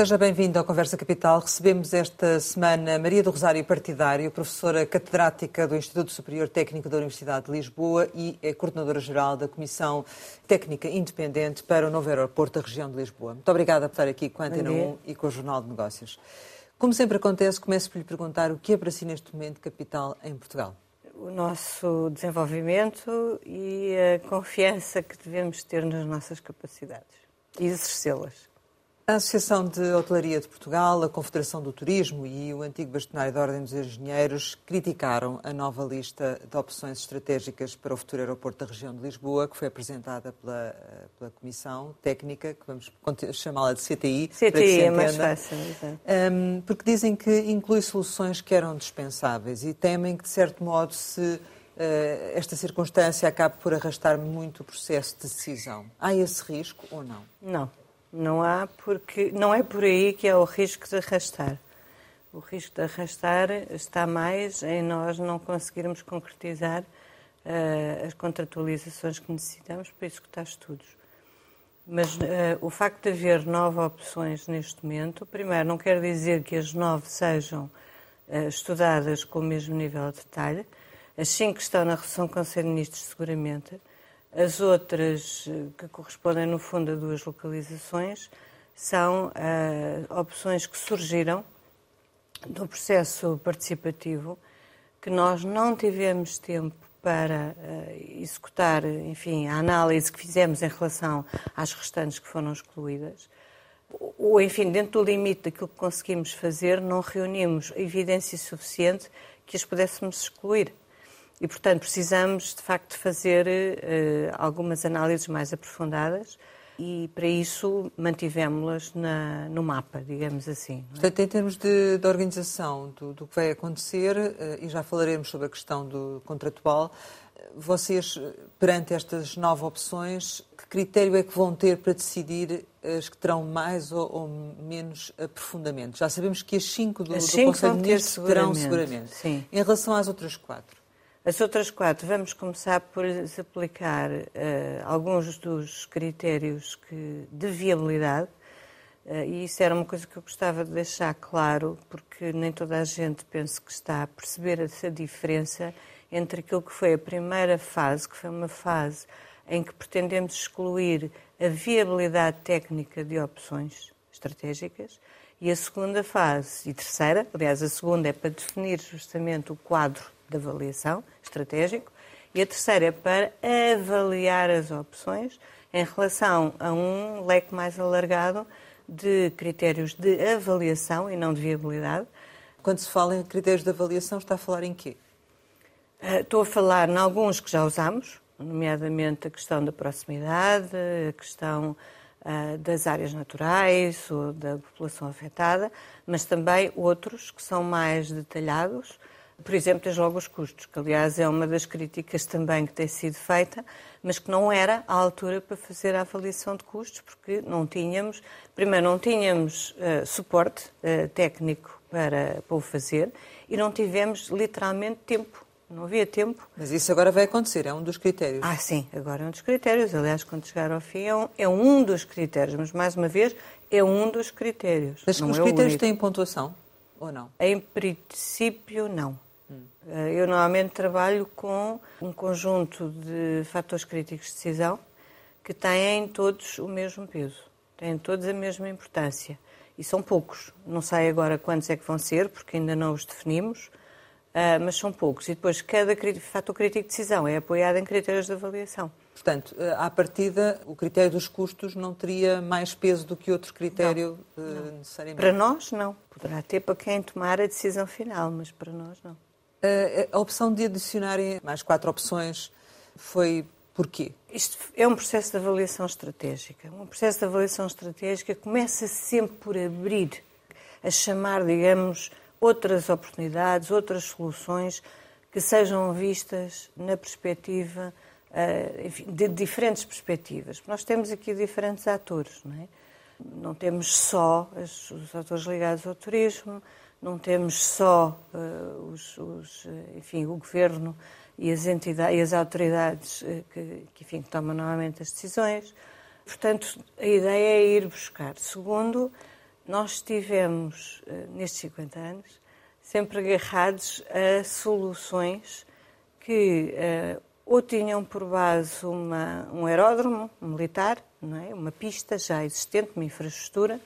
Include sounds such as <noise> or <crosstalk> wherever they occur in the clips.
Seja bem-vindo ao Conversa Capital. Recebemos esta semana Maria do Rosário Partidário, professora catedrática do Instituto Superior Técnico da Universidade de Lisboa e é coordenadora-geral da Comissão Técnica Independente para o novo aeroporto da região de Lisboa. Muito obrigada por estar aqui com a Antena 1 e com o Jornal de Negócios. Como sempre acontece, começo por lhe perguntar o que é para si neste momento capital em Portugal? O nosso desenvolvimento e a confiança que devemos ter nas nossas capacidades e exercê-las. A Associação de Hotelaria de Portugal, a Confederação do Turismo e o antigo bastonário da Ordem dos Engenheiros criticaram a nova lista de opções estratégicas para o futuro aeroporto da região de Lisboa, que foi apresentada pela, pela Comissão Técnica, que vamos chamá-la de CTI. CTI é mais fácil, um, Porque dizem que inclui soluções que eram dispensáveis e temem que, de certo modo, se uh, esta circunstância acabe por arrastar muito o processo de decisão. Há esse risco ou não? Não. Não há, porque não é por aí que é o risco de arrastar. O risco de arrastar está mais em nós não conseguirmos concretizar uh, as contratualizações que necessitamos para executar estudos. Mas uh, o facto de haver nove opções neste momento, primeiro, não quer dizer que as nove sejam uh, estudadas com o mesmo nível de detalhe. As cinco estão na resolução do Conselho de Ministros, seguramente. As outras, eh, que correspondem no fundo a duas localizações, são uh, opções que surgiram do processo participativo, que nós não tivemos tempo para uh, executar, enfim, a análise que fizemos em relação às restantes que foram excluídas. Ou, enfim, dentro do limite daquilo que conseguimos fazer, não reunimos evidência suficiente que as pudéssemos excluir. E, portanto, precisamos, de facto, fazer uh, algumas análises mais aprofundadas e, para isso, mantivemos-las no mapa, digamos assim. É? Portanto, em termos de, de organização do, do, que vai acontecer, uh, e já falaremos sobre a questão do contratual, vocês, perante estas nove opções, que critério é que vão ter para decidir as que terão mais ou, ou menos aprofundamento? Já sabemos que as cinco do, as cinco do Conselho de Ministros terão seguramente. Sim. Em relação às outras quatro? As outras quatro, vamos começar por aplicar uh, alguns dos critérios que, de viabilidade, uh, e isso era uma coisa que eu gostava de deixar claro, porque nem toda a gente pensa que está a perceber essa diferença entre aquilo que foi a primeira fase, que foi uma fase em que pretendemos excluir a viabilidade técnica de opções estratégicas, e a segunda fase, e terceira, aliás, a segunda é para definir justamente o quadro de avaliação estratégico e a terceira é para avaliar as opções em relação a um leque mais alargado de critérios de avaliação e não de viabilidade. Quando se fala em critérios de avaliação, está a falar em quê? Eh, estou a falar em alguns que já usamos, nomeadamente a questão da proximidade, a questão uh, das áreas naturais ou da população afetada, mas também outros que são mais detalhados por exemplo, tens logo os custos, que aliás é uma das críticas também que tem sido feita, mas que não era a altura para fazer a avaliação de custos, porque não tínhamos, primeiro não tínhamos uh, suporte uh, técnico para, para o fazer e não tivemos literalmente tempo. Não havia tempo. Mas isso agora vai acontecer, é um dos critérios. Ah, sim, agora é um dos critérios. Aliás, quando chegar ao fim, é um, é um dos critérios. Mas, mais uma vez, é um dos critérios. Mas os é critérios têm pontuação ou não? Em princípio, não. Eh, eu normalmente trabalho com um conjunto de fatores críticos de decisão que têm todos o mesmo peso, têm todos a mesma importância. E são poucos. Não sei agora quantos é que vão ser, porque ainda não os definimos, eh, mas são poucos. E depois, cada fator crítico de decisão é apoiado em critérios de avaliação. Portanto, eh, à partida, o critério dos custos não teria mais peso do que outro critério não, não. necessariamente? Para nós, não. Poderá ter para quem tomar a decisão final, mas para nós, não. A opção de adicionarem mais quatro opções foi porquê? Isto é um processo de avaliação estratégica. Um processo de avaliação estratégica começa sempre por abrir, a chamar, digamos, outras oportunidades, outras soluções que sejam vistas na perspectiva, eh, enfim, de diferentes perspectivas. Nós temos aqui diferentes atores, não é? Não temos só os atores ligados ao turismo, não temos só uh, os, os, eh, enfim, o governo e as entidades e as autoridades uh, que, que, enfim, que tomam normalmente as decisões. Portanto, a ideia é ir buscar. Segundo, nós estivemos, eh, nestes 50 anos, sempre agarrados a soluções que uh, ou tinham por base uma, um aeródromo militar, é? uma pista já existente, uma infraestrutura,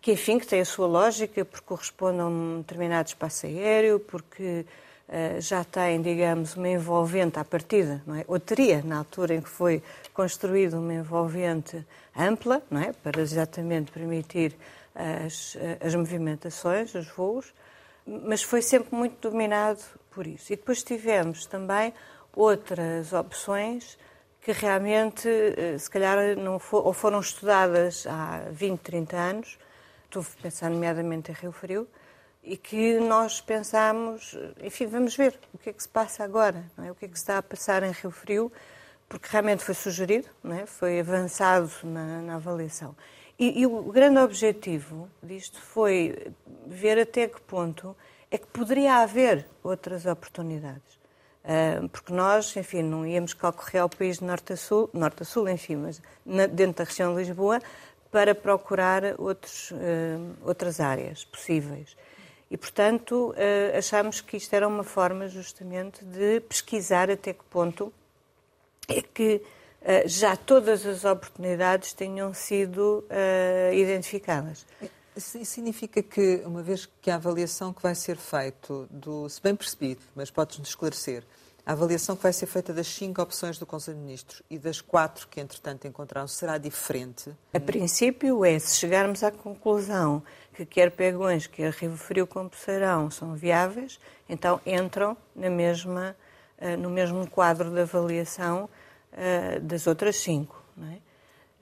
que enfim que tem a sua lógica, porque corresponde a um determinado espaço aéreo, porque uh, já tem, digamos, uma envolvente à partida, não é? ou teria, na altura em que foi construída, uma envolvente ampla, não é? para exatamente permitir as, as movimentações, os voos, mas foi sempre muito dominado por isso. E depois tivemos também outras opções que realmente, eh, se calhar, não for, ou foram estudadas há 20, 30 anos, estou a pensar nomeadamente em Rio Frio, e que nós pensámos, enfim, vamos ver o que é que se passa agora, é? o que é que se está a passar em Rio Frio, porque realmente foi sugerido, é? foi avançado na, na avaliação. E, e, o grande objetivo disto foi ver até que ponto é que poderia haver outras oportunidades. Uh, porque nós, enfim, não íamos concorrer ao país de norte a sul, norte a sul, enfim, mas dentro da região de Lisboa, para procurar outros, uh, outras áreas possíveis. E, portanto, uh, achámos que isto era uma forma justamente de pesquisar até que ponto é que já todas as oportunidades tenham sido identificadas. Isso significa que, uma vez que a avaliação que vai ser feita, se bem percebido, mas podes-nos esclarecer, a avaliação que vai ser feita das cinco opções do Conselho de Ministros e das quatro que, entretanto, encontraram será diferente? A princípio é, se chegarmos à conclusão que quer Pegões, quer Rio Frio com Poceirão são viáveis, então entram na mesma, uh, no mesmo quadro de avaliação uh, das outras cinco. Não é?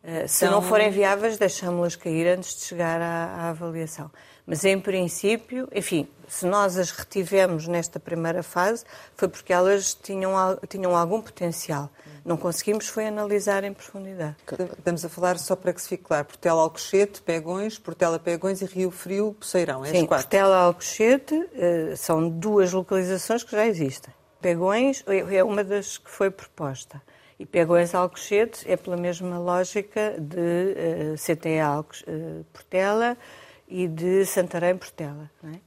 Eh, se então... não forem viáveis, deixamos-las cair antes de chegar à, à, avaliação. Mas, em princípio, enfim, se nós as retivemos nesta primeira fase, foi porque elas tinham, tinham algum potencial. Não conseguimos foi analisar em profundidade. Estamos a falar, só para que se fique claro, Portela Alcochete, Pegões, Portela Pegões e Rio Frio, Poceirão. É Sim, Portela Alcochete eh, são duas localizações que já existem. Pegões é uma das que foi proposta. E Pegões Alcochete é pela mesma lógica de uh, eh, CTE Alcos, uh, Portela e de Santarém Portela. É?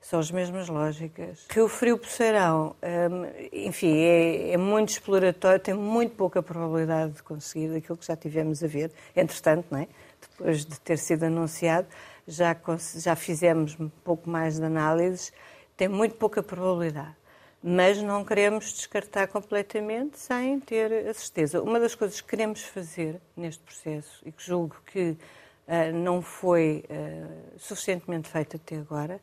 São as mesmas lógicas. Rio Frio Poceirão, um, enfim, é, é, muito exploratório, tem muito pouca probabilidade de conseguir aquilo que já tivemos a ver. Entretanto, não é? depois de ter sido anunciado, já, já fizemos um pouco mais de análises, tem muito pouca probabilidade mas não queremos descartar completamente sem ter a certeza. Uma das coisas que queremos fazer neste processo e que julgo que uh, não foi uh, suficientemente feito até agora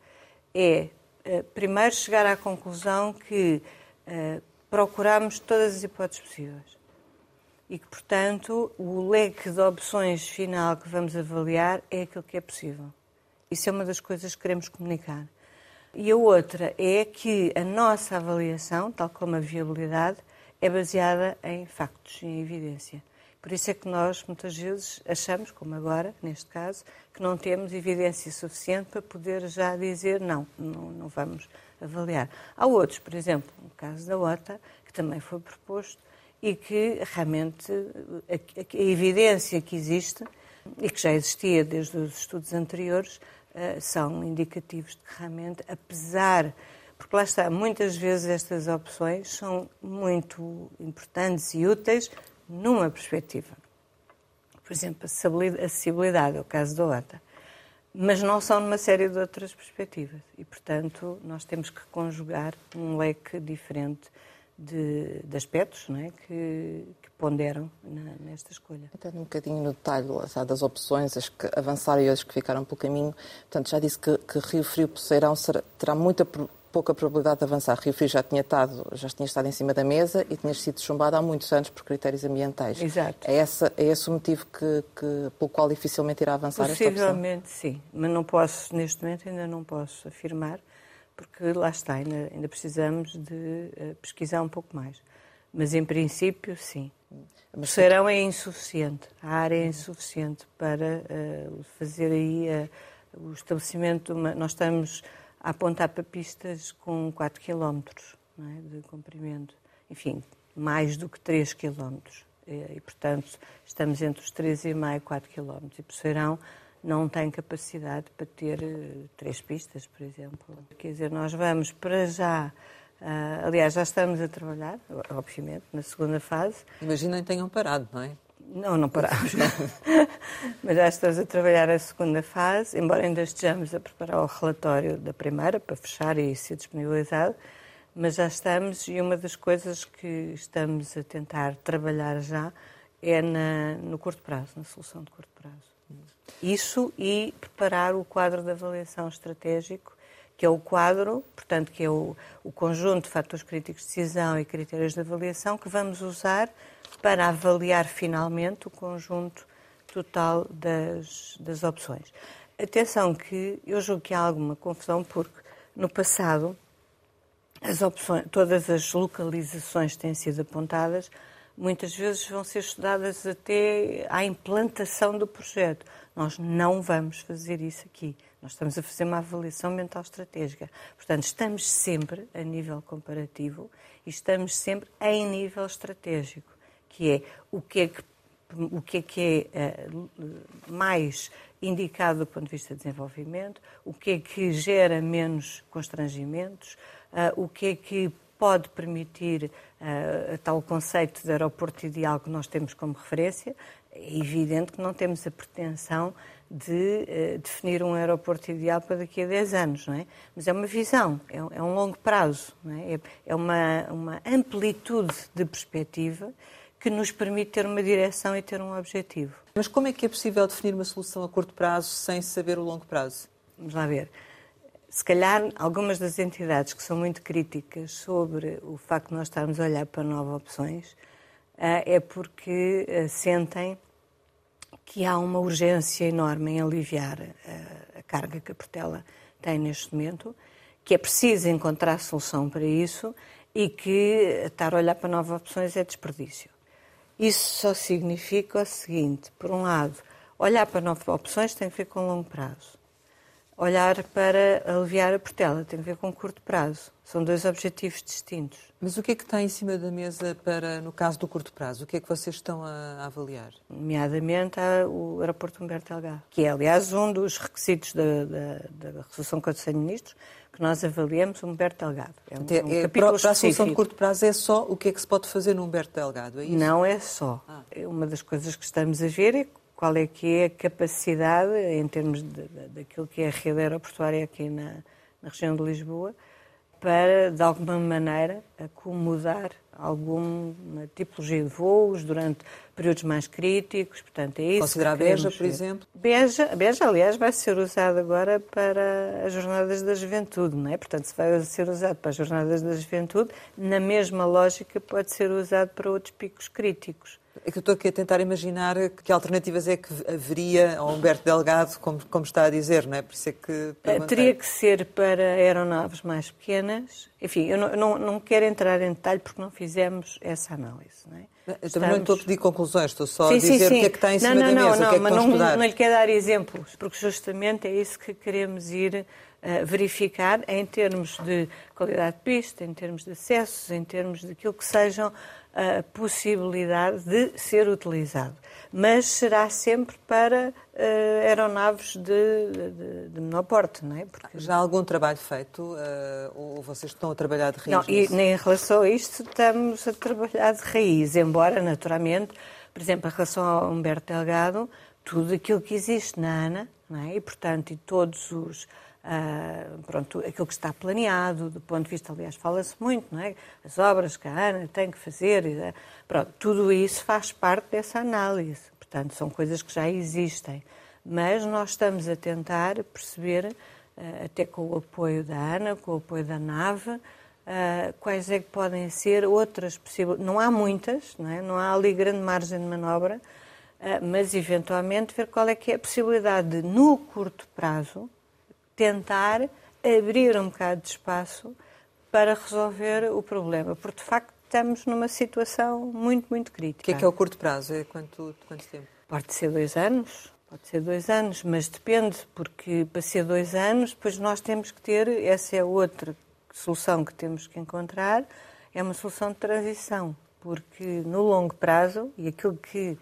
é, uh, primeiro, chegar à conclusão que procuramos todas as hipóteses possíveis e que, portanto, o leque de opções final que vamos avaliar é aquilo que é possível. Isso é uma das coisas que queremos comunicar. E a outra é que a nossa avaliação, tal como a viabilidade, é baseada em factos, em evidência. Por isso é que nós, muitas vezes, achamos, como agora, neste caso, que não temos evidência suficiente para poder já dizer não, não, não vamos avaliar. Há outros, por exemplo, no caso da OTA, que também foi proposto e que realmente a, a, a evidência que existe e que já existia desde os estudos anteriores eh, são indicativos de que realmente, apesar. Porque lá está, muitas vezes estas opções são muito importantes e úteis numa perspectiva. Por exemplo, acessibilidade, é o caso da OTA. Mas não são numa série de outras perspectivas. E, portanto, nós temos que conjugar um leque diferente de, de aspectos não é? que, que ponderam na, nesta escolha. Entrando um bocadinho no detalhe das opções, as que avançaram e as que ficaram pelo caminho. Portanto, já disse que, que Rio Frio Poceirão será, terá muita pouca probabilidade de avançar. Rio Frio já tinha, estado, já tinha estado em cima da mesa e tinha sido chumbado há muitos anos por critérios ambientais. Exato. É, essa, é esse o motivo que, que, pelo qual dificilmente irá avançar esta opção? Possivelmente, sim. Mas não posso, neste momento, ainda não posso afirmar porque lá está, ainda, ainda precisamos de uh, pesquisar um pouco mais. Mas, em princípio, sim. O serão é insuficiente, a área é insuficiente para uh, fazer aí uh, o estabelecimento. Uma, nós estamos a apontar para pistas com 4 km é, de comprimento. Enfim, mais do que 3 km. E, portanto, estamos entre os 3,5 e 4 km. E Poceirão não tem capacidade para ter uh, três pistas, por exemplo. Quer dizer, nós vamos para já. Uh, aliás, já estamos a trabalhar, obviamente, na segunda fase. Imaginem tenham parado, não é? Não, não parámos. <laughs> Mas já estamos a trabalhar a segunda fase, embora ainda estejamos a preparar o relatório da primeira para fechar e ser disponibilizado. Mas já estamos, e uma das coisas que estamos a tentar trabalhar já é na, no curto prazo, na solução de curto prazo. Isso e preparar o quadro de avaliação estratégico, que é o quadro, portanto, que é o, o conjunto de fatores críticos de decisão e critérios de avaliação que vamos usar para avaliar finalmente o conjunto total das, das opções. Atenção que eu julgo que há alguma confusão porque no passado as opções, todas as localizações têm sido apontadas muitas vezes vão ser estudadas até à implantação do projeto. Nós não vamos fazer isso aqui. Nós estamos a fazer uma avaliação mental estratégica. Portanto, estamos sempre a nível comparativo e estamos sempre em nível estratégico que é o que é que, o que, é, que é uh, mais indicado do ponto de vista de desenvolvimento, o que é que gera menos constrangimentos, uh, o que é que pode permitir uh, tal conceito de aeroporto ideal que nós temos como referência. É evidente que não temos a pretensão de uh, definir um aeroporto ideal para daqui a 10 anos, não é? Mas é uma visão, é, é um longo prazo, é? é, é uma, uma amplitude de perspectiva que nos permite ter uma direção e ter um objetivo. Mas como é que é possível definir uma solução a curto prazo sem saber o longo prazo? Vamos lá ver. Se calhar algumas das entidades que são muito críticas sobre o facto de nós estarmos a olhar para novas opções eh, é porque eh, sentem que há uma urgência enorme em aliviar eh, a carga que a Portela tem neste momento, que é preciso encontrar solução para isso e que estar a olhar para novas opções é desperdício. Isso só significa o seguinte: por um lado, olhar para novas opções tem a ver com longo prazo. Olhar para aliviar a portela tem a ver com curto prazo. São dois objetivos distintos. Mas o que é que está em cima da mesa para, no caso do curto prazo? O que é que vocês estão a, avaliar? Nomeadamente o aeroporto Humberto Delgado, que é, aliás, um dos requisitos da, da, da resolução do Conselho de Ministros, que nós avaliamos o Humberto Delgado. É um, é, um é, para, para a solução de curto prazo é só o que é que se pode fazer no Humberto Delgado, é isso? Não é só. Ah. É uma das coisas que estamos a ver é qual é que é a capacidade, em termos de, de, daquilo que é a rede aeroportuária aqui na, na região de Lisboa, para, de alguma maneira, acomodar alguma tipologia de voos durante períodos mais críticos, portanto é isso. Considerar Beja, por exemplo? Beja, Beja, aliás, vai ser usado agora para as jornadas da juventude, não é? Portanto, se vai ser usado para as jornadas da juventude, na mesma lógica pode ser usado para outros picos críticos. É que eu estou aqui a tentar imaginar que alternativas é que haveria ao Humberto Delgado, como, como está a dizer, não é? Por isso é que. Perguntei. Teria que ser para aeronaves mais pequenas. Enfim, eu não, não, não, quero entrar em detalhe porque não fizemos essa análise, não é? Eu Estamos... também não estou a pedir conclusões, estou só sim, a dizer sim, sim. o que é que está em cima não, não, da mesa, não, o que é que mas não, não lhe quero dar exemplos, porque justamente é isso que queremos ir uh, verificar em termos de qualidade de pista, em termos de acessos, em termos daquilo que sejam a possibilidade de ser utilizado, mas será sempre para uh, aeronaves de, de, de, menor porte, não é? Porque... Já há algum trabalho feito uh, ou vocês estão a trabalhar de raiz? Não, e nem em relação a isto estamos a trabalhar de raiz, embora naturalmente, por exemplo, em relação ao Humberto Delgado, tudo aquilo que existe na ANA, não é? E portanto, e todos os Uh, pronto, aquilo que está planeado, do ponto de vista, aliás, fala-se muito, não é? As obras que a ANA tem que fazer, uh, pronto, tudo isso faz parte dessa análise. Portanto, são coisas que já existem. Mas nós estamos a tentar perceber, uh, até com o apoio da ANA, com o apoio da NAVE, quais é que podem ser outras possibilidades. Não há muitas, não, é? não há ali grande margem de manobra, mas eventualmente ver qual é que é a possibilidade de, no curto prazo, tentar abrir um bocado de espaço para resolver o problema, porque de facto estamos numa situação muito, muito crítica. O que é que é o curto prazo? É quanto, quanto tempo? Pode ser dois anos, pode ser dois anos, mas depende, porque para ser dois anos, depois nós temos que ter, essa é outra solução que temos que encontrar, é uma solução de transição, porque no longo prazo, e aquilo que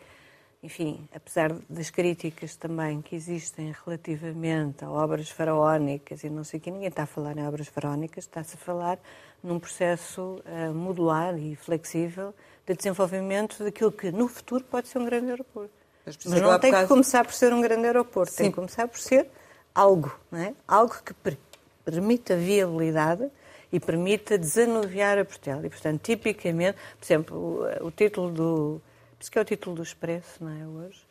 enfim, apesar das críticas também que existem relativamente a obras faraónicas e não sei o que, ninguém está a falar em obras faraónicas, está-se a falar num processo uh, modular e flexível de desenvolvimento daquilo que no futuro pode ser um grande aeroporto. Mas, Mas não tem que começar por ser um grande aeroporto, Sim. tem que começar por ser algo, não é? algo que per permita viabilidade e permita desanuviar a Portela. E, portanto, tipicamente, por exemplo, o, o título do isso que é o título do Expresso, não é, hoje,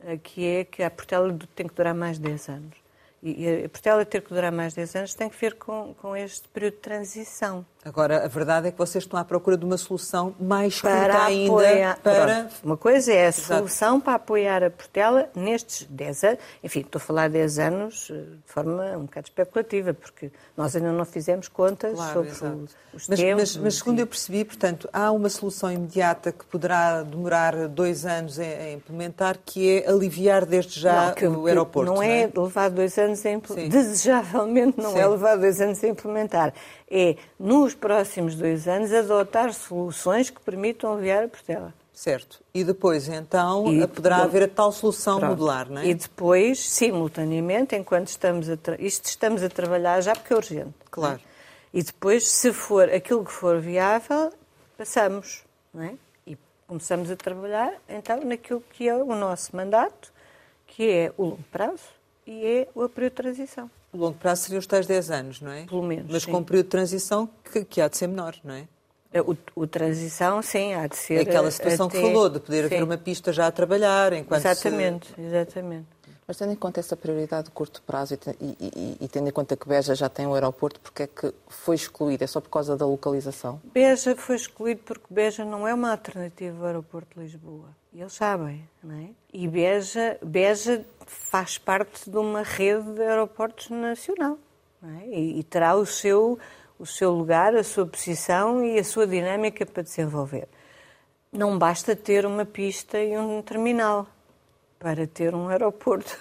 eh, que é que a Portela tem que durar mais 10 anos. E a Portela ter que durar mais 10 anos tem que ver com, com este período de transição. Agora, a verdade é que vocês estão à procura de uma solução mais para ainda apoiar, para... Uma coisa é a Exato. solução para apoiar a Portela nestes 10 anos. Enfim, estou a falar de 10 anos eh, de forma um bocado especulativa, porque nós ainda não fizemos contas claro, sobre o, os mas, tempos. Mas, mas segundo eu percebi, portanto, há uma solução imediata que poderá demorar dois anos a, implementar, que é aliviar desde já não, que, o aeroporto. Não, é não é levar dois anos a implementar. Desejavelmente não é Sim. é levar dois anos a implementar é, nos próximos dois anos, adotar soluções que permitam aliviar a Portela. Certo. E depois, então, e, poderá haver a tal solução pronto. modular, não é? E depois, simultaneamente, enquanto estamos a, isto estamos a trabalhar já porque é urgente. É? Claro. É? E depois, se for aquilo que for viável, passamos, não é? E começamos a trabalhar, então, naquilo que é o nosso mandato, que é o longo prazo e é o apoio de transição. O longo prazo seria os tais 10 anos, não é? Pelo menos. Mas sim. com um período de transição que, que há de ser menor, não é? é o, o, transição, sim, há de ser. É aquela situação até... que falou, de poder sim. haver uma pista já a trabalhar enquanto. Exatamente, se... exatamente. Mas tendo em conta essa prioridade de curto prazo e, e, e, tendo em conta que Beja já tem um aeroporto, porque é que foi excluído? É só por causa da localização? Beja foi excluído porque Beja não é uma alternativa ao aeroporto de Lisboa. E eles sabem, não é? E Beja, Beja faz parte de uma rede de aeroportos nacional. É? E, e, terá o seu, o seu lugar, a sua posição e a sua dinâmica para desenvolver. Não basta ter uma pista e um terminal para ter um aeroporto.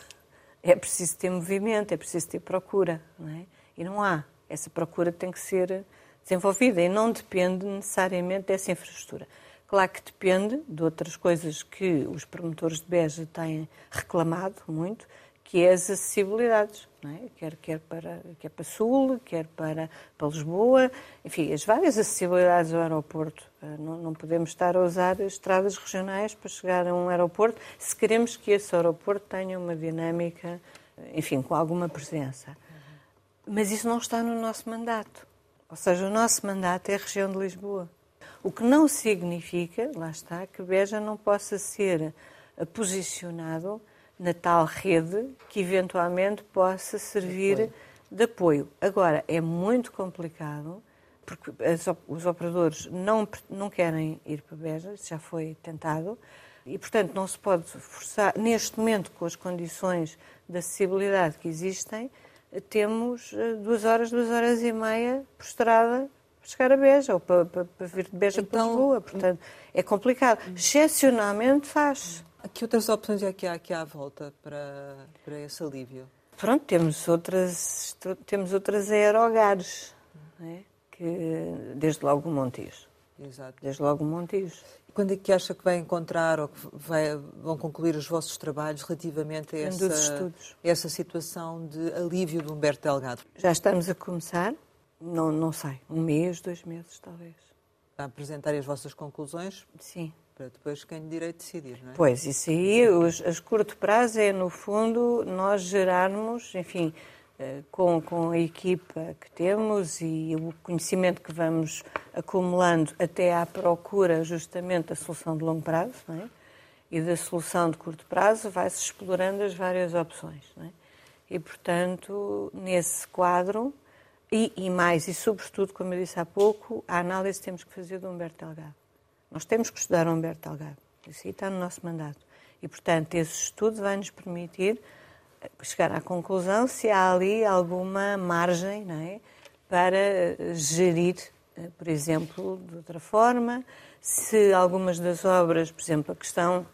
É preciso ter movimento, é preciso ter procura. Não é? E não há. Essa procura tem que ser desenvolvida e não depende necessariamente dessa infraestrutura. Claro que depende de outras coisas que os promotores de Beja têm reclamado muito, que é as acessibilidades, é? quer, quer, para, quer para Sul, quer para, para Lisboa, enfim, as várias acessibilidades ao aeroporto. Eh, não, não, podemos estar a usar estradas regionais para chegar a um aeroporto se queremos que esse aeroporto tenha uma dinâmica, enfim, com alguma presença. Mas isso não está no nosso mandato. Ou seja, o nosso mandato é a região de Lisboa. O que não significa, lá está, que Beja não possa ser posicionado na tal rede que eventualmente possa servir de apoio. Agora, é muito complicado, porque os operadores não, não querem ir para Beja, isso já foi tentado, e, portanto, não se pode forçar, neste momento, com as condições de acessibilidade que existem, temos eh, duas horas, duas horas e meia por estrada chegar a Beja ou para, para, para vir de Beja então, para Lisboa. Portanto, é complicado. Excepcionalmente faz. Que outras opções é que há aqui à volta para, para esse alívio? Pronto, temos outras, temos outras aerogares, é? que, desde logo o Montijo. Exato. Desde logo o Montijo. Quando é que acha que vai encontrar ou que vai, vão concluir os vossos trabalhos relativamente a essa, essa situação de alívio de Humberto Delgado? Já estamos a começar. Não, não sei, um mês, dois meses, talvez. Para apresentar as vossas conclusões? Sim. Para depois quem direito decidir, não é? Pois, isso aí, os, as curto prazo é, no fundo, nós gerarmos, enfim, eh, com, com a equipa que temos e o conhecimento que vamos acumulando até à procura justamente da solução de longo prazo, não é? E da solução de curto prazo, vai-se explorando as várias opções, não é? E, portanto, nesse quadro, e, e, mais, e sobretudo, como eu disse há pouco, a análise temos que fazer do Humberto Delgado. Nós temos que estudar o Humberto Delgado. Isso aí está no nosso mandato. E, portanto, esse estudo vai nos permitir eh, chegar à conclusão se há ali alguma margem não é, para eh, gerir, eh, por exemplo, de outra forma, se algumas das obras, por exemplo, a questão,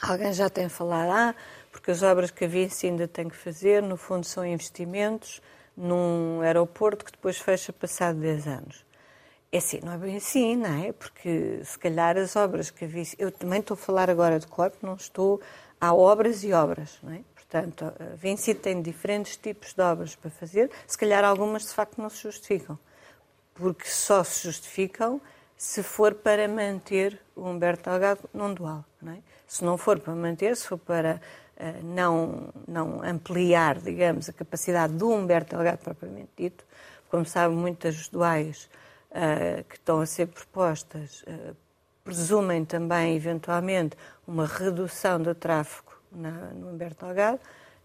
alguém já tem falado, ah, porque as obras que a Vinci ainda tem que fazer, no fundo, são investimentos num aeroporto que depois fecha passado 10 anos. É assim, não é bem assim, não é? Porque se calhar as obras que havia. Eu também estou a falar agora de corpo, não estou. Há obras e obras, não é? Portanto, a Vinci tem diferentes tipos de obras para fazer, se calhar algumas de facto não se justificam, porque só se justificam se for para manter o Humberto Delgado num dual. Não é? Se não for para manter, se for para não, não ampliar, digamos, a capacidade do Humberto Delgado propriamente dito, como sabe, muitas duais uh, que estão a ser propostas uh, presumem também, eventualmente, uma redução do tráfego na, no Humberto Delgado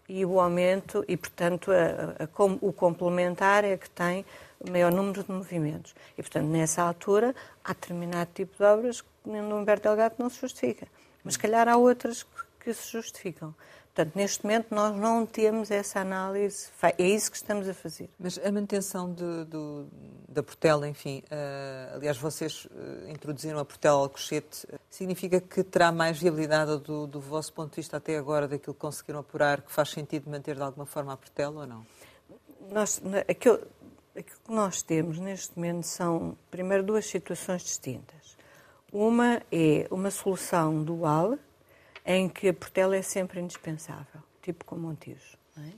e o aumento, e portanto a, a, o complementar é que tem o maior número de movimentos. E portanto, nessa altura, há determinado tipo de obras que no Humberto Delgado não se justifica. Mas calhar há outras que, que se justificam. Portanto, neste momento nós não temos essa análise, é isso que estamos a fazer. Mas a manutenção de, de, da Portela, enfim, uh, aliás, vocês uh, introduziram a Portela Alcochete, significa que terá mais viabilidade do, do vosso ponto de vista até agora, daquilo que conseguiram apurar, que faz sentido manter de alguma forma a Portela ou não? Nós, aquilo, aquilo que nós temos neste momento são, primeiro, duas situações distintas. Uma é uma solução dual, em que a Portela é sempre indispensável, tipo com Montijo. É?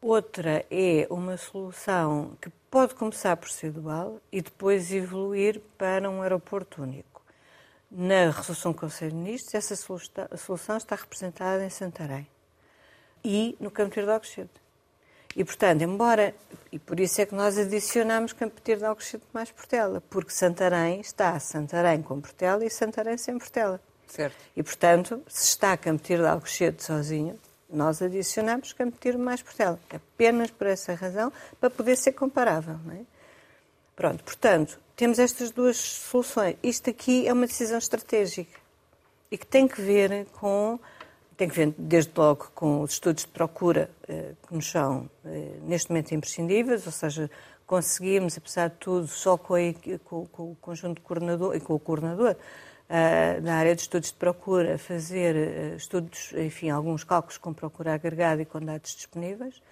Outra é uma solução que pode começar por ser dual e depois evoluir para um aeroporto único. Na resolução do Conselho de Ministros, essa solução está representada em Santarém e no Campo de Alcochete. E, portanto, embora, e por isso é que nós adicionamos Campo de Alcochete mais Portela, porque Santarém está Santarém com Portela e Santarém sem Portela. Certo. E, portanto, se está Campetir de sozinho, nós adicionamos Campetir mais Portela. Apenas por essa razão, para poder ser comparável. É? Pronto, portanto, temos estas duas soluções. Isto aqui é uma decisão estratégica e que tem que ver com tem que ver desde logo com os estudos de procura eh, que nos são eh, neste momento imprescindíveis, ou seja, conseguimos, apesar de tudo, só com, a, com, com o conjunto de coordenador e com o coordenador, uh, na área de estudos de procura, fazer uh, estudos, enfim, alguns cálculos com procura agregada e com dados disponíveis,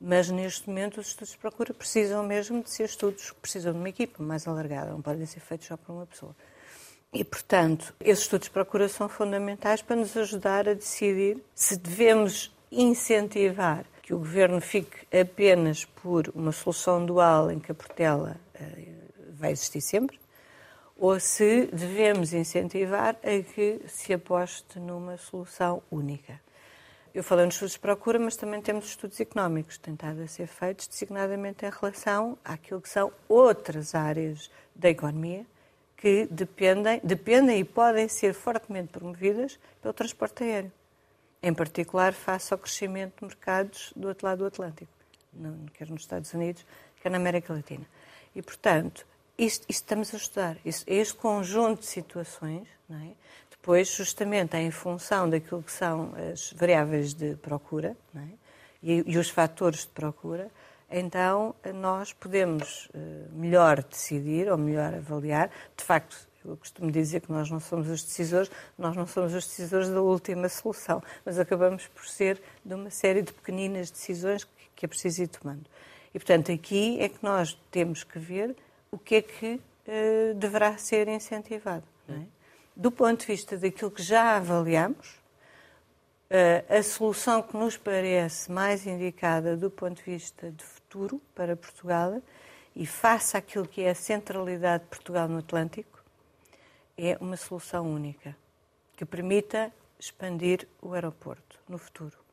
mas neste momento os estudos de procura precisam mesmo de ser estudos que precisam de uma equipa mais alargada, não podem ser feitos só por uma pessoa. E, portanto, esses estudos de procura são fundamentais para nos ajudar a decidir se devemos incentivar que o governo fique apenas por uma solução dual em que a Portela uh, vai existir sempre, ou se devemos incentivar a que se aposte numa solução única. Eu falei nos estudos de procura, mas também temos estudos económicos tentados a ser feitos, designadamente em relação àquilo que são outras áreas da economia que dependem, dependem e podem ser fortemente promovidas pelo transporte aéreo, em particular face ao crescimento de mercados do outro lado do Atlântico, quer nos Estados Unidos, quer na América Latina. E, portanto, isto, estamos a estudar. Este conjunto de situações, é? depois, justamente em função daquilo que são as variáveis de procura é? e, e, os fatores de procura, então nós podemos uh, melhor decidir ou melhor avaliar. De facto, eu costumo dizer que nós não somos os decisores, nós não somos os decisores da última solução, mas acabamos por ser de uma série de pequeninas decisões que é preciso ir tomando. E, portanto, aqui é que nós temos que ver o que é que uh, deverá ser incentivado. É? Do ponto de vista daquilo que já avaliamos, uh, a solução que nos parece mais indicada do ponto de vista de futuro para Portugal e face àquilo que é a centralidade de Portugal no Atlântico, é uma solução única que permita expandir o aeroporto no futuro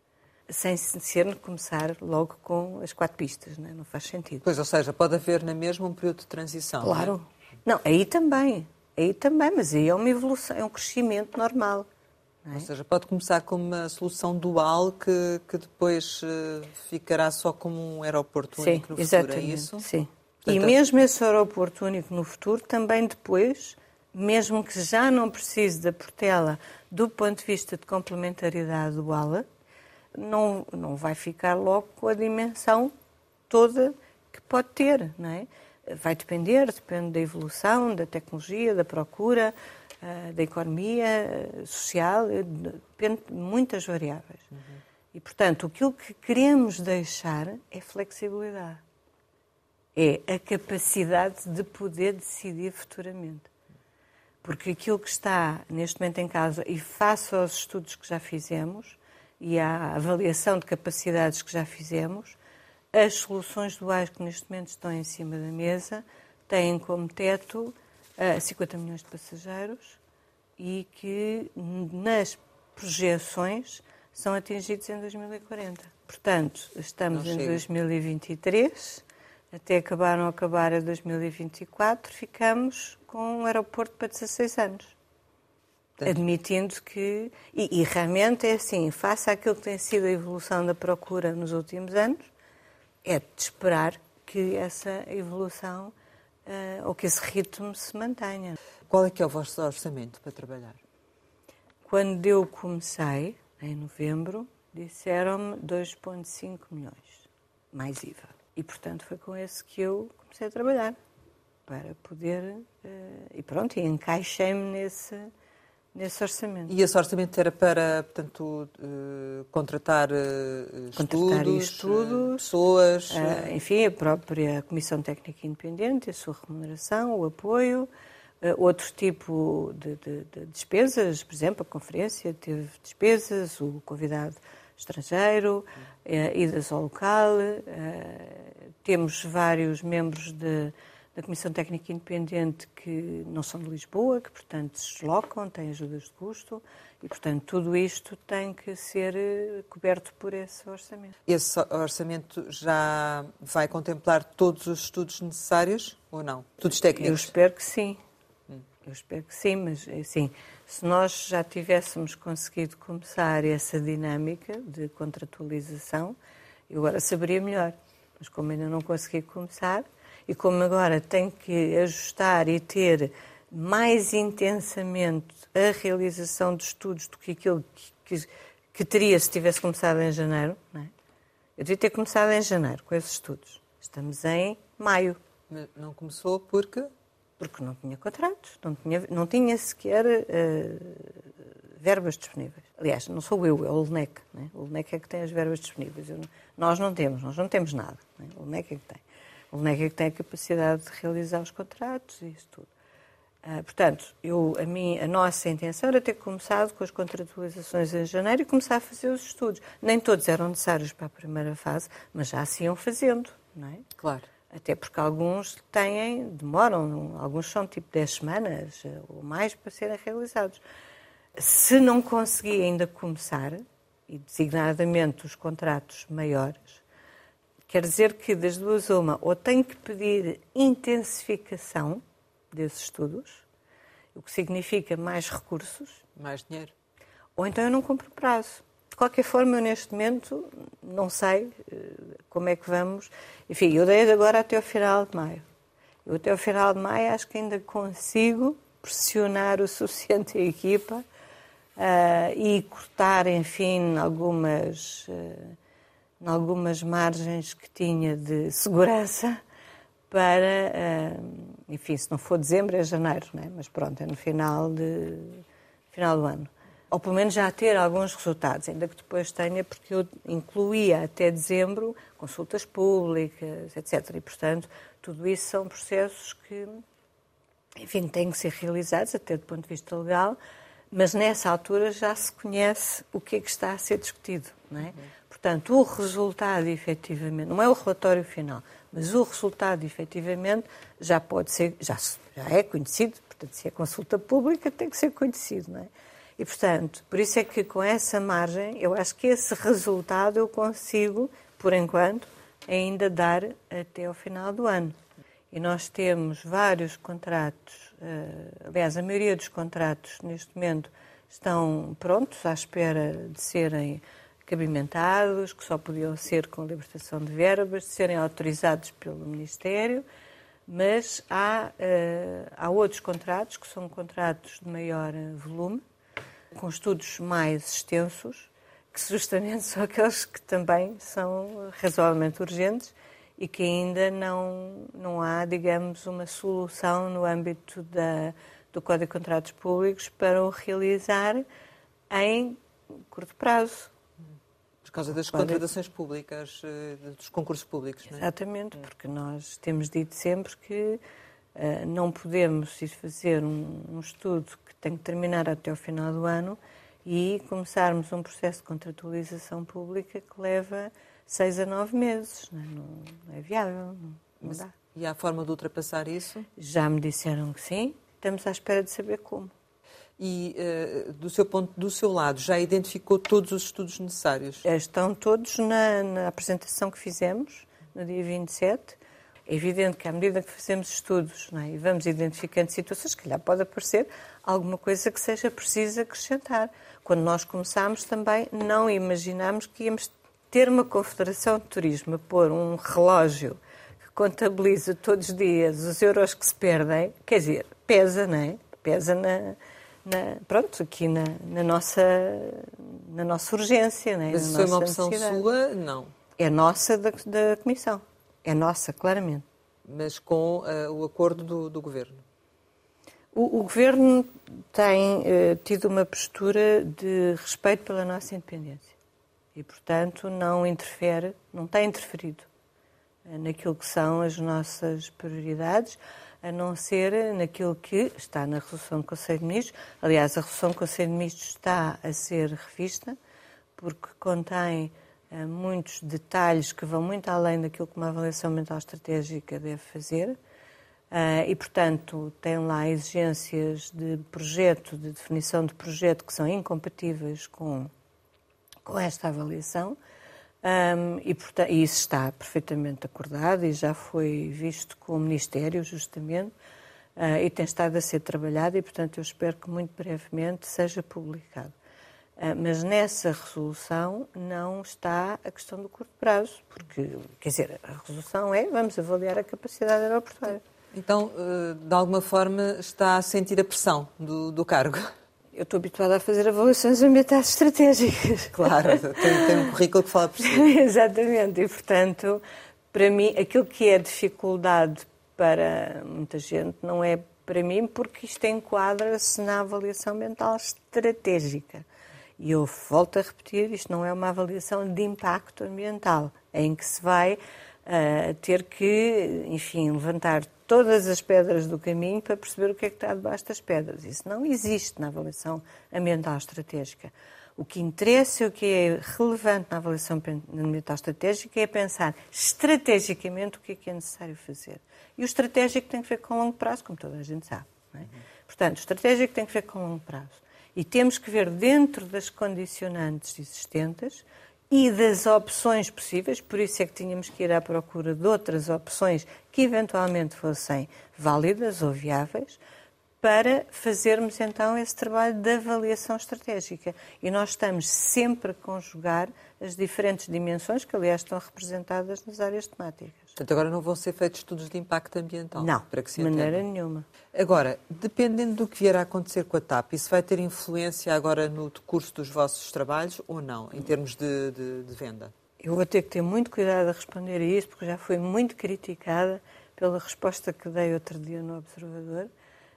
sem ser começar logo com as quatro pistas, não, é? não faz sentido. Pois, ou seja, pode haver na mesma um período de transição. Claro. Não, é? não aí também. Aí também, mas aí é uma evolução, é um crescimento normal. É? Ou seja, pode começar com uma solução dual que, que depois uh, ficará só como um aeroporto Sim, único no futuro, é isso? Sim. Portanto, e mesmo esse aeroporto único no futuro, também depois, mesmo que já não precise da Portela do ponto de vista de complementaridade dual, não, não vai ficar logo com a dimensão toda que pode ter, não é? Vai depender, depende da evolução, da tecnologia, da procura, eh, da economia eh, social, eh, depende de muitas variáveis. Uhum. E, portanto, aquilo que queremos deixar é flexibilidade. é a capacidade de poder decidir futuramente. Porque aquilo que está neste momento em causa, e face aos estudos que já fizemos e à avaliação de capacidades que já fizemos, as soluções duais que neste momento estão em cima da mesa têm como teto uh, 50 milhões de passageiros e que nas projeções são atingidos em 2040. Portanto, estamos em 2023, até acabar ou acabar a 2024, ficamos com um aeroporto para 16 anos. Admitindo que. E, e, realmente é assim, face àquilo que tem sido a evolução da procura nos últimos anos, é de esperar que essa evolução uh, ou que esse ritmo se mantenha. Qual é que é o vosso orçamento para trabalhar? Quando eu comecei, em novembro, disseram-me 2,5 milhões, mais IVA. E, portanto, foi com esse que eu comecei a trabalhar, para poder... Uh, e pronto, e encaixei-me nesse, nesse orçamento. E esse orçamento era para, portanto, uh, contratar, uh, contratar estudos, estudos pessoas... enfim, a própria Comissão Técnica Independente, a sua remuneração, o apoio... Uh, outro tipo de, de, de, despesas, por exemplo, a conferência teve despesas, o convidado estrangeiro, uh, idas ao local. Uh, temos vários membros de, da Comissão Técnica Independente que não são de Lisboa, que, portanto, se deslocam, têm ajudas de custo e, portanto, tudo isto tem que ser coberto por esse orçamento. Esse orçamento já vai contemplar todos os estudos necessários ou não? Estudos técnicos? Eu espero que sim. Eu espero que sim, mas assim, se nós já tivéssemos conseguido começar essa dinâmica de contratualização, eu agora saberia melhor. Mas como ainda não consegui começar, e como agora tenho que ajustar e ter mais intensamente a realização de estudos do que aquilo que, que, que teria se tivesse começado em janeiro, não é? eu devia ter começado em janeiro com esses estudos. Estamos em maio. Não começou porque? porque não tinha contratos, não tinha, não tinha sequer uh, verbas disponíveis. Aliás, não sou eu, é o LNEC. Né? O LNEC é que tem as verbas disponíveis. Eu, nós não temos, nós não temos nada. Né? O LNEC é que tem. O LNEC é que tem a capacidade de realizar os contratos e isso tudo. Uh, portanto, eu, a, mim, a nossa intenção era ter começado com as contratualizações em janeiro e começar a fazer os estudos. Nem todos eram necessários para a primeira fase, mas já se iam fazendo, não é? Claro. Até porque alguns têm, demoram, alguns são tipo 10 semanas ou mais para serem realizados. Se não conseguir ainda começar, e designadamente os contratos maiores, quer dizer que das duas uma, ou tenho que pedir intensificação desses estudos, o que significa mais recursos. Mais dinheiro. Ou então eu não cumpro prazo. De qualquer forma, eu neste momento não sei eh, como é que vamos. Enfim, eu dei agora até o final de maio. Eu até o final de maio acho que ainda consigo pressionar o <laughs> suficiente a equipa uh, e cortar, enfim, algumas, uh, algumas margens que tinha de segurança para, uh, enfim, se não for dezembro é janeiro, né? mas pronto, é no final, de, final do ano ou pelo menos já ter alguns resultados, ainda que depois tenha, porque eu incluía até dezembro consultas públicas, etc. E, portanto, tudo isso são processos que, enfim, têm que ser realizados até do ponto de vista legal, mas nessa altura já se conhece o que é que está a ser discutido, não é? Portanto, o resultado, efetivamente, não é o relatório final, mas o resultado, efetivamente, já pode ser, já, já é conhecido, portanto, se é consulta pública, tem que ser conhecido, não é? E, portanto, por isso é que com essa margem, eu acho que esse resultado eu consigo, por enquanto, ainda dar até ao final do ano. E nós temos vários contratos, uh, aliás, a maioria dos contratos neste momento estão prontos, à espera de serem cabimentados, que só podiam ser com libertação de verbas, serem autorizados pelo Ministério, mas há, uh, há outros contratos que são contratos de maior volume, com estudos mais extensos, que justamente são aqueles que também são razoavelmente urgentes e que ainda não, não há, digamos, uma solução no âmbito da, do Código de Contratos Públicos para o realizar em curto prazo. Causa das contratações públicas, eh, dos concursos públicos, não é? Exatamente, porque nós temos dito sempre que uh, não podemos ir fazer um, um, estudo que tem que terminar até o final do ano e começarmos um processo de contratualização pública que leva seis a nove meses. Não é, não é viável, não, não dá. E há forma de ultrapassar isso? Já me disseram que sim, estamos à espera de saber como. E uh, do seu ponto, do seu lado, já identificou todos os estudos necessários? Estão todos na, na apresentação que fizemos no dia 27. É evidente que à medida que fazemos estudos é? e vamos identificando situações, se calhar pode aparecer alguma coisa que seja preciso acrescentar. Quando nós começámos também não imaginámos que íamos ter uma confederação de turismo pôr um relógio contabiliza todos os dias os euros que se perdem, quer dizer, pesa, não é? Pesa na, na pronto, aqui na, na, nossa, na nossa urgência, não é? Mas isso foi uma opção sua? Não. É nossa da, da Comissão. É nossa, claramente. Mas com uh, o acordo do, do Governo? O, o Governo tem uh, tido uma postura de respeito pela nossa independência e, portanto, não interfere, não tem interferido naquilo que são as nossas prioridades, a não ser naquilo que está na resolução do Conselho de Ministros. Aliás, a resolução do Conselho de Ministros está a ser revista, porque contém uh, muitos detalhes que vão muito além daquilo que uma avaliação mental estratégica deve fazer. Uh, e, portanto, tem lá exigências de projeto, de definição de projeto, que são incompatíveis com, com esta avaliação. Um, e, portanto, e isso está perfeitamente acordado e já foi visto com o Ministério, justamente, uh, e tem estado a ser trabalhado, e, portanto, eu espero que muito brevemente seja publicado. Uh, mas nessa resolução não está a questão do curto prazo, porque, quer dizer, a resolução é vamos avaliar a capacidade aeroportuária. Então, uh, de alguma forma, está a sentir a pressão do, do cargo? Eu estou habituada a fazer avaliações ambientais estratégicas. <laughs> Claro, tem, tem um currículo que fala por si. <laughs> Exatamente, e portanto, para mim, aquilo que é dificuldade para muita gente não é para mim, porque isto enquadra-se na avaliação ambiental estratégica. E eu volto a repetir, isto não é uma avaliação de impacto ambiental, em que se vai uh, ter que, enfim, levantar todas as pedras do caminho para perceber o que é que está debaixo das pedras. Isso não existe na avaliação ambiental estratégica. O que interessa e o que é relevante na avaliação ambiental estratégica é pensar estrategicamente o que é que é necessário fazer. E o estratégico tem que ver com longo prazo, como toda a gente sabe. É? Portanto, o estratégico tem que ver com longo prazo. E temos que ver dentro das condicionantes existentes e das opções possíveis, por isso é que tínhamos que ir à procura de outras opções que eventualmente fossem válidas ou viáveis, para fazermos então esse trabalho de avaliação estratégica. E nós estamos sempre a conjugar as diferentes dimensões que, aliás, estão representadas nas áreas temáticas. Portanto, agora não vão ser feitos estudos de impacto ambiental? Não, para que se de maneira nenhuma. Agora, dependendo do que vier a acontecer com a TAP, isso vai ter influência agora no decurso dos vossos trabalhos ou não, em termos de, de, de venda? Eu vou ter que ter muito cuidado a responder a isso, porque já fui muito criticada pela resposta que dei outro dia no Observador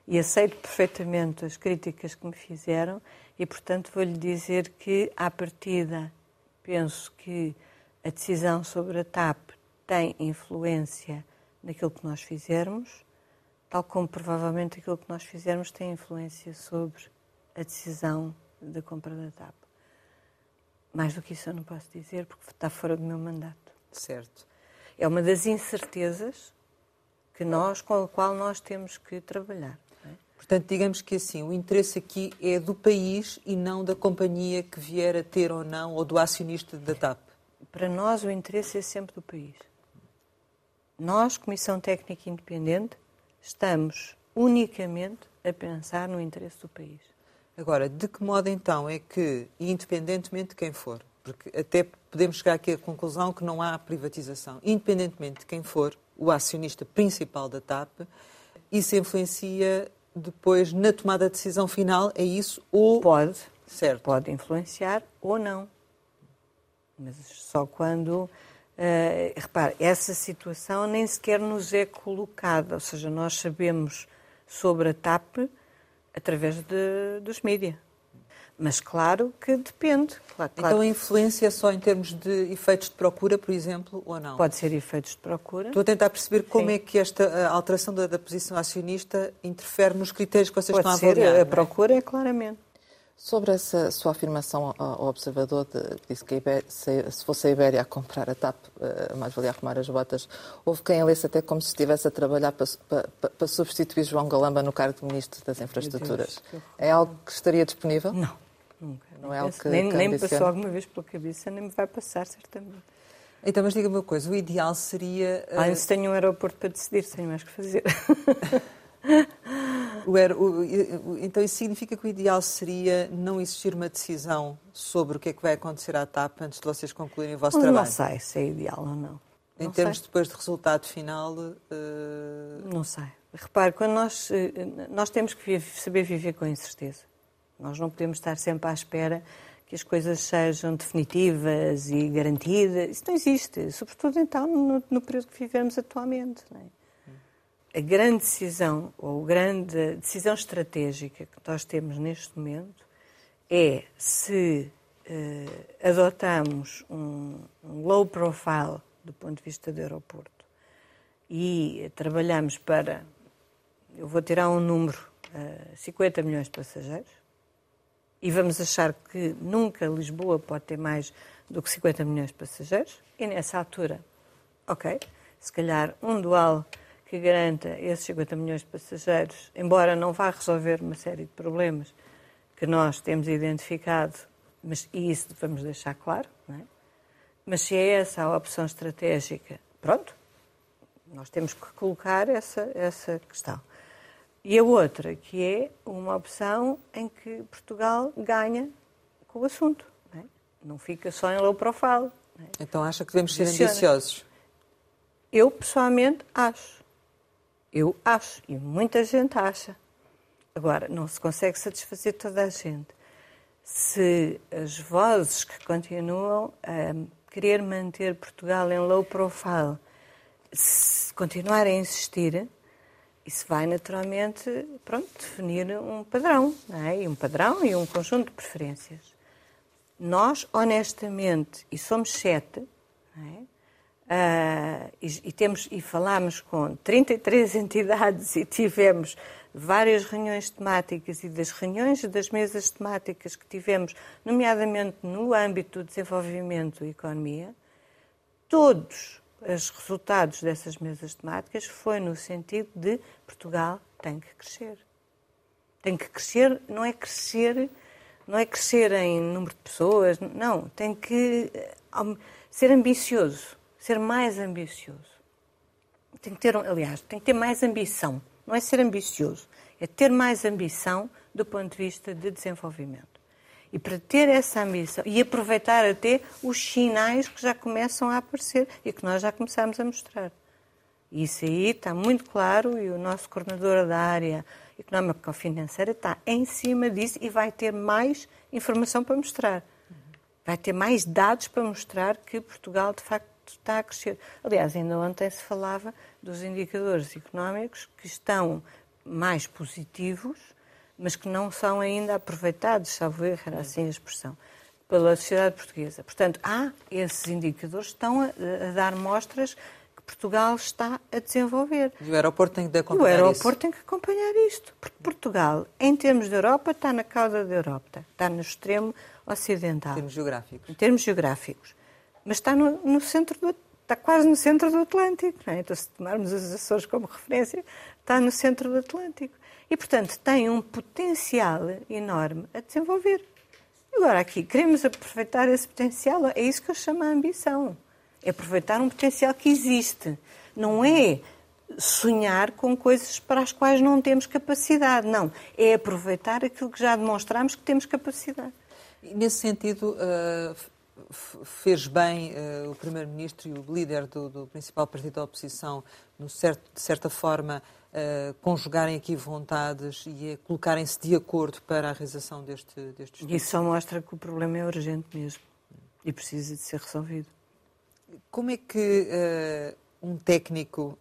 e aceito perfeitamente as críticas que me fizeram e, portanto, vou-lhe dizer que, à partida, penso que a decisão sobre a TAP tem influência naquilo que nós fizermos, tal como provavelmente aquilo que nós fizermos tem influência sobre a decisão da compra da TAP. Mais do que isso eu não posso dizer porque está fora do meu mandato. Certo. É uma das incertezas que nós, com a qual nós temos que trabalhar. Portanto, digamos que assim, o interesse aqui é do país e não da companhia que vier a ter ou não, ou do acionista da TAP. Para nós, o interesse é sempre do país. Nós, Comissão Técnica Independente, estamos unicamente a pensar no interesse do país. Agora, de que modo então é que, independentemente de quem for, porque até podemos chegar aqui à conclusão que não há privatização, independentemente de quem for o acionista principal da TAP, isso influencia depois na tomada de decisão final, é isso? Ou... Pode. Certo. Pode influenciar ou não. Mas só quando. Uh, repare, essa situação nem sequer nos é colocada, ou seja, nós sabemos sobre a TAP através de, dos mídias. Mas claro que depende. Claro, claro. Então a influência é só em termos de efeitos de procura, por exemplo, ou não? Pode ser efeitos de procura. Estou a tentar perceber como Sim. é que esta alteração da, da, posição acionista interfere nos critérios que vocês Pode estão a avaliar. Ser, a é? procura é claramente. Sobre essa sua afirmação ao observador, de, disse que Ibéria, se, se, fosse a Ibéria a comprar a TAP, uh, mais valia arrumar as botas, houve quem lesse até como se estivesse a trabalhar para, para, para substituir João Galamba no cargo de Ministro das Infraestruturas. Deus, é algo que estaria disponível? Não, nunca. Não é algo que, nem, que nem me passou alguma vez pela cabeça, nem me vai passar, certamente. Então, mas diga-me uma coisa, o ideal seria... Uh... Ah, se tenho um aeroporto para decidir, tenho mais que fazer. <laughs> Então isso significa que o ideal seria não existir uma decisão sobre o que é que vai acontecer à TAP antes de vocês concluírem o vosso trabalho? Não sei se é ideal ou não. Em não termos sei. depois de resultado final? Uh... Não sei. Repare, quando nós, eh, nós temos que saber viver com incerteza. Nós não podemos estar sempre à espera que as coisas sejam definitivas e garantidas. Isso não existe, sobretudo então no, no período que vivemos atualmente. Não é? A grande decisão, ou a grande decisão estratégica que nós temos neste momento é se uh, adotamos um, um, low profile do ponto de vista do aeroporto e trabalhamos para, eu vou tirar um número, uh, 50 milhões de passageiros, e vamos achar que nunca Lisboa pode ter mais do que 50 milhões de passageiros, e nessa altura, ok, se calhar um dual que garanta esses 50 milhões de passageiros, embora não vá resolver uma série de problemas que nós temos identificado, mas e isso vamos deixar claro, é? Mas se é essa a opção estratégica, pronto, nós temos que colocar essa, essa questão. E a outra, que é uma opção em que Portugal ganha com o assunto. Não, é? não fica só em low profile. É? Então acha que devemos ser ambiciosos? Eu, pessoalmente, acho. Eu acho, e muita gente acha. Agora, não se consegue satisfazer toda a gente. Se as vozes que continuam a querer manter Portugal em low profile se continuarem a insistir, isso vai naturalmente pronto, definir um padrão, não é? e um padrão e um conjunto de preferências. Nós, honestamente, e somos sete, não é? Uh, e, e, temos, e falámos com 33 <laughs> entidades e tivemos várias reuniões temáticas e das reuniões das mesas temáticas que tivemos, nomeadamente no âmbito do desenvolvimento e economia, todos os resultados dessas mesas temáticas foi no sentido de Portugal tem que crescer. Tem que crescer, não é crescer, não é crescer em número de pessoas, não, tem que eh, ser ambicioso ser mais ambicioso. Tem que ter, aliás, tem que ter mais ambição. Não é ser ambicioso, é ter mais ambição do ponto de vista de desenvolvimento. E para ter essa ambição e aproveitar até os sinais que já começam a aparecer e que nós já começamos a mostrar. Isso aí está muito claro e o nosso coordenador da área económica financeira está em cima disso e vai ter mais informação para mostrar. Vai ter mais dados para mostrar que Portugal, de facto, está a crescer. Aliás, ainda ontem se falava dos indicadores económicos que estão mais positivos, mas que não são ainda aproveitados, salvo erro, era assim a expressão, pela sociedade portuguesa. Portanto, há esses indicadores que estão a, a dar mostras que Portugal está a desenvolver. E o aeroporto tem que acompanhar isso. O aeroporto isso. tem que acompanhar isto. Porque Portugal, em termos de Europa, está na cauda da Europa, está no extremo ocidental. Em termos geográficos. Em termos geográficos mas está no, no centro do, está quase no centro do Atlântico. É? Então, se tomarmos os Açores como referência, está no centro do Atlântico. E, portanto, tem um potencial enorme a desenvolver. Agora, aqui, queremos aproveitar esse potencial, é isso que eu chamo a ambição. É aproveitar um potencial que existe. Não é sonhar com coisas para as quais não temos capacidade. Não. É aproveitar aquilo que já demonstramos que temos capacidade. Nesse sentido, uh fez bem uh, o Primeiro-Ministro e o líder do, do, principal partido da oposição, no certo, de certa forma, uh, conjugarem aqui vontades e colocarem-se de acordo para a realização deste, deste estudo. Isso só mostra que o problema é urgente mesmo e precisa de ser resolvido. Como é que uh, um técnico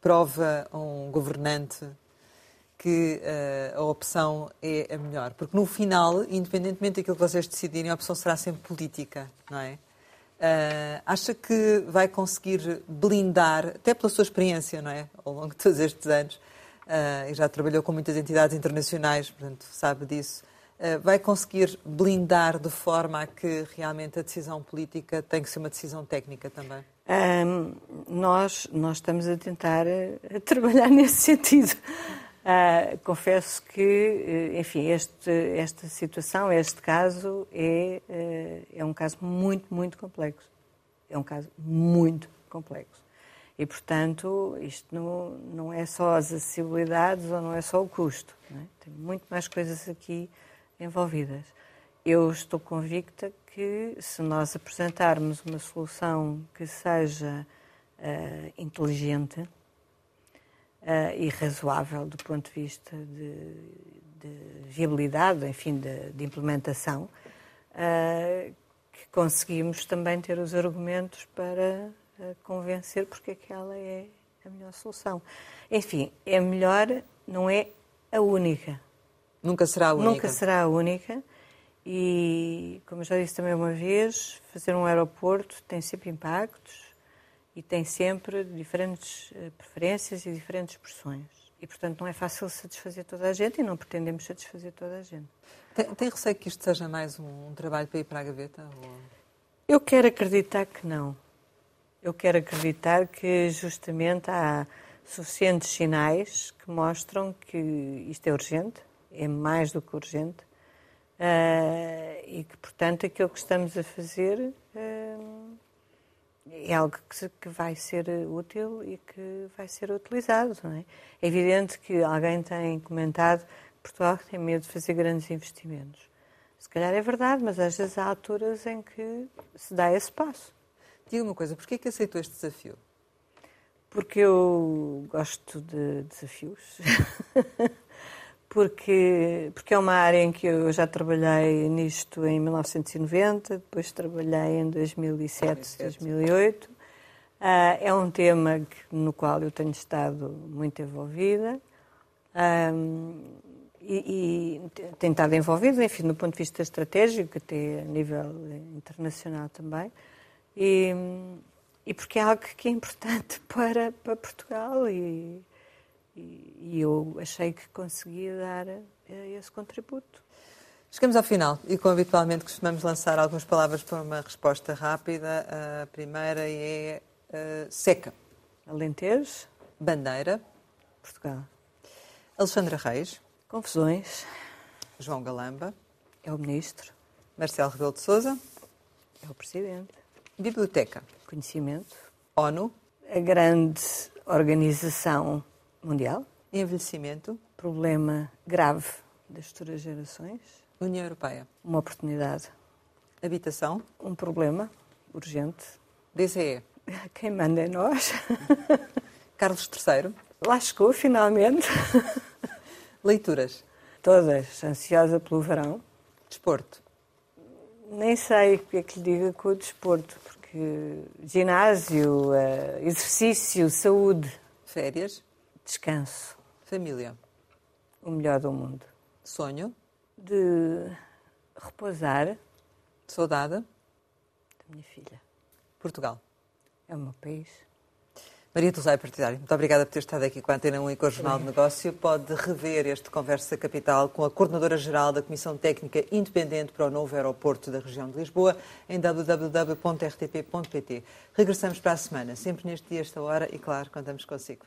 prova a um governante que uh, a opção é a melhor. Porque no final, independentemente daquilo que vocês decidirem, a opção será sempre política, não é? Uh, acha que vai conseguir blindar, até pela sua experiência, não é? Ao longo de todos estes anos, uh, e já trabalhou com muitas entidades internacionais, portanto, sabe disso. Vai conseguir blindar de forma a que realmente a decisão política tem que ser uma decisão técnica também? Um, nós, nós estamos a tentar a trabalhar <laughs> nesse sentido. Uh, confesso que, eh, enfim, este, esta situação, este caso, é, eh, é um caso muito, muito complexo. É um caso muito complexo. E, portanto, isto não, não é só as acessibilidades ou não é só o custo. É? Tem muito mais coisas aqui envolvidas. Eu estou convicta que, se nós apresentarmos uma solução que seja uh, inteligente, uh, e razoável do ponto de vista de, de viabilidade, enfim, de, de implementação, uh, que conseguimos também ter os argumentos para uh, convencer porque aquela é a melhor solução. Enfim, é melhor, não é a única. Nunca será a única. Nunca será a única. E, como já disse também uma vez, fazer um aeroporto tem sempre impactos, e tem sempre diferentes eh, preferências e diferentes expressões. E, portanto, não é fácil satisfazer toda a gente e não pretendemos satisfazer toda a gente. Tem, tem receio que isto seja mais um, um trabalho para ir para a gaveta? Ou... Eu quero acreditar que não. Eu quero acreditar que justamente há suficientes sinais que mostram que isto é urgente, é mais do que urgente, uh, e que, portanto, aquilo que estamos a fazer é algo que, vai ser útil e que vai ser utilizado. Não é? é evidente que alguém tem comentado que Portugal tem medo de fazer grandes investimentos. Se calhar é verdade, mas às vezes há alturas em que se dá esse passo. Diga uma coisa, porquê é que aceitou este desafio? Porque eu gosto de desafios. <laughs> porque, porque é uma área em que eu já trabalhei nisto em 1990, depois trabalhei em 2007, 2008. Uh, é um tema que, no qual eu tenho estado muito envolvida um, e, e tenho estado envolvida, enfim, do ponto de vista estratégico, até a nível internacional também. E, e porque é algo que é importante <laughs> para, para Portugal e, e, eu achei que conseguia dar uh, esse contributo. Chegamos ao final e, como habitualmente, costumamos lançar algumas palavras para uma resposta rápida. A primeira é uh, seca. Alentejo. Bandeira. Portugal. Alexandra Reis. Confusões. João Galamba. É o ministro. Marcelo Rebelo de Sousa. É o presidente. Biblioteca. Conhecimento. ONU. A grande organização mundial. Envelhecimento. Problema grave das futuras gerações. União Europeia. Uma oportunidade. Habitação. Um problema urgente. DCE. <laughs> Quem manda é nós. <laughs> Carlos III. Lá chegou, finalmente. <laughs> Leituras. Todas. Ansiosa pelo verão. Desporto. Nem sei o que é que lhe diga com o desporto, porque ginásio, eh, exercício, saúde. Férias. Descanso. Família. O melhor do mundo. Sonho. De repousar. Saudade. Da minha filha. Portugal. É o meu país. Maria Tuzai Partidário, muito obrigada por ter estado aqui com a Antena 1 e com o Jornal de Negócio. Pode rever este Conversa Capital com a Coordenadora-Geral da Comissão Técnica Independente para o novo aeroporto da região de Lisboa em www.rtp.pt. Regressamos para a semana, sempre neste dia, esta hora, e claro, contamos consigo.